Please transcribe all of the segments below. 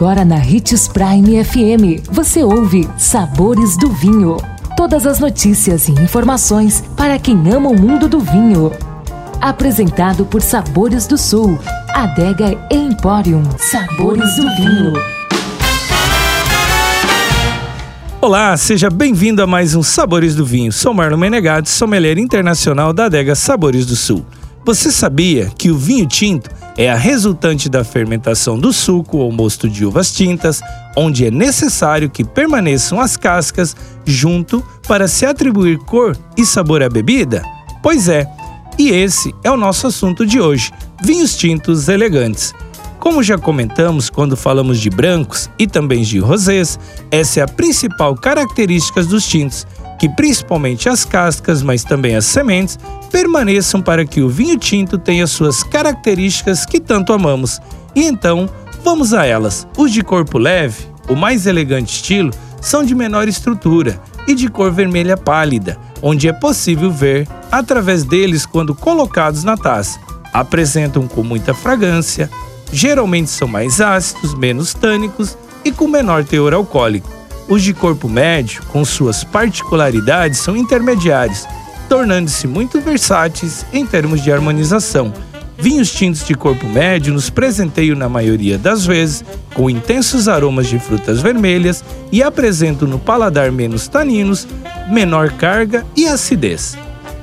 Agora na Ritz Prime FM, você ouve Sabores do Vinho. Todas as notícias e informações para quem ama o mundo do vinho. Apresentado por Sabores do Sul, Adega Emporium. Sabores do Vinho. Olá, seja bem-vindo a mais um Sabores do Vinho. Sou Marlon Menegatti, sommelier internacional da Adega Sabores do Sul. Você sabia que o vinho tinto é a resultante da fermentação do suco ou mosto de uvas tintas, onde é necessário que permaneçam as cascas junto para se atribuir cor e sabor à bebida? Pois é, e esse é o nosso assunto de hoje: vinhos tintos elegantes. Como já comentamos quando falamos de brancos e também de rosés, essa é a principal característica dos tintos, que principalmente as cascas, mas também as sementes, permaneçam para que o vinho tinto tenha suas características que tanto amamos. E então, vamos a elas. Os de corpo leve, o mais elegante estilo, são de menor estrutura e de cor vermelha pálida, onde é possível ver através deles quando colocados na taça. Apresentam com muita fragrância, geralmente são mais ácidos, menos tânicos e com menor teor alcoólico. Os de corpo médio, com suas particularidades, são intermediários, tornando-se muito versáteis em termos de harmonização. Vinhos tintos de corpo médio nos presenteiam na maioria das vezes com intensos aromas de frutas vermelhas e apresentam no paladar menos taninos, menor carga e acidez.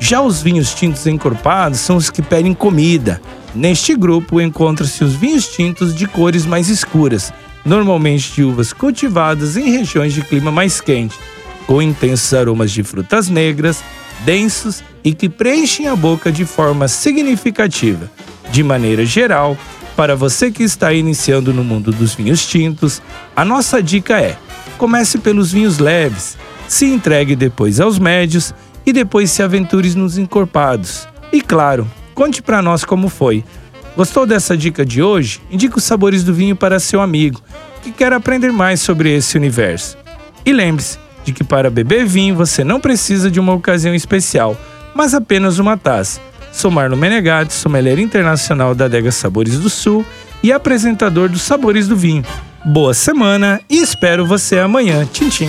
Já os vinhos tintos encorpados são os que pedem comida, Neste grupo encontram-se os vinhos tintos de cores mais escuras, normalmente de uvas cultivadas em regiões de clima mais quente, com intensos aromas de frutas negras, densos e que preenchem a boca de forma significativa. De maneira geral, para você que está iniciando no mundo dos vinhos tintos, a nossa dica é: comece pelos vinhos leves, se entregue depois aos médios e depois se aventure nos encorpados. E claro, Conte para nós como foi. Gostou dessa dica de hoje? Indique os sabores do vinho para seu amigo que quer aprender mais sobre esse universo. E lembre-se de que para beber vinho você não precisa de uma ocasião especial, mas apenas uma taça. Sou Marlon Menegatti, sommelier internacional da Adega Sabores do Sul e apresentador dos Sabores do Vinho. Boa semana e espero você amanhã. Tchim, tchim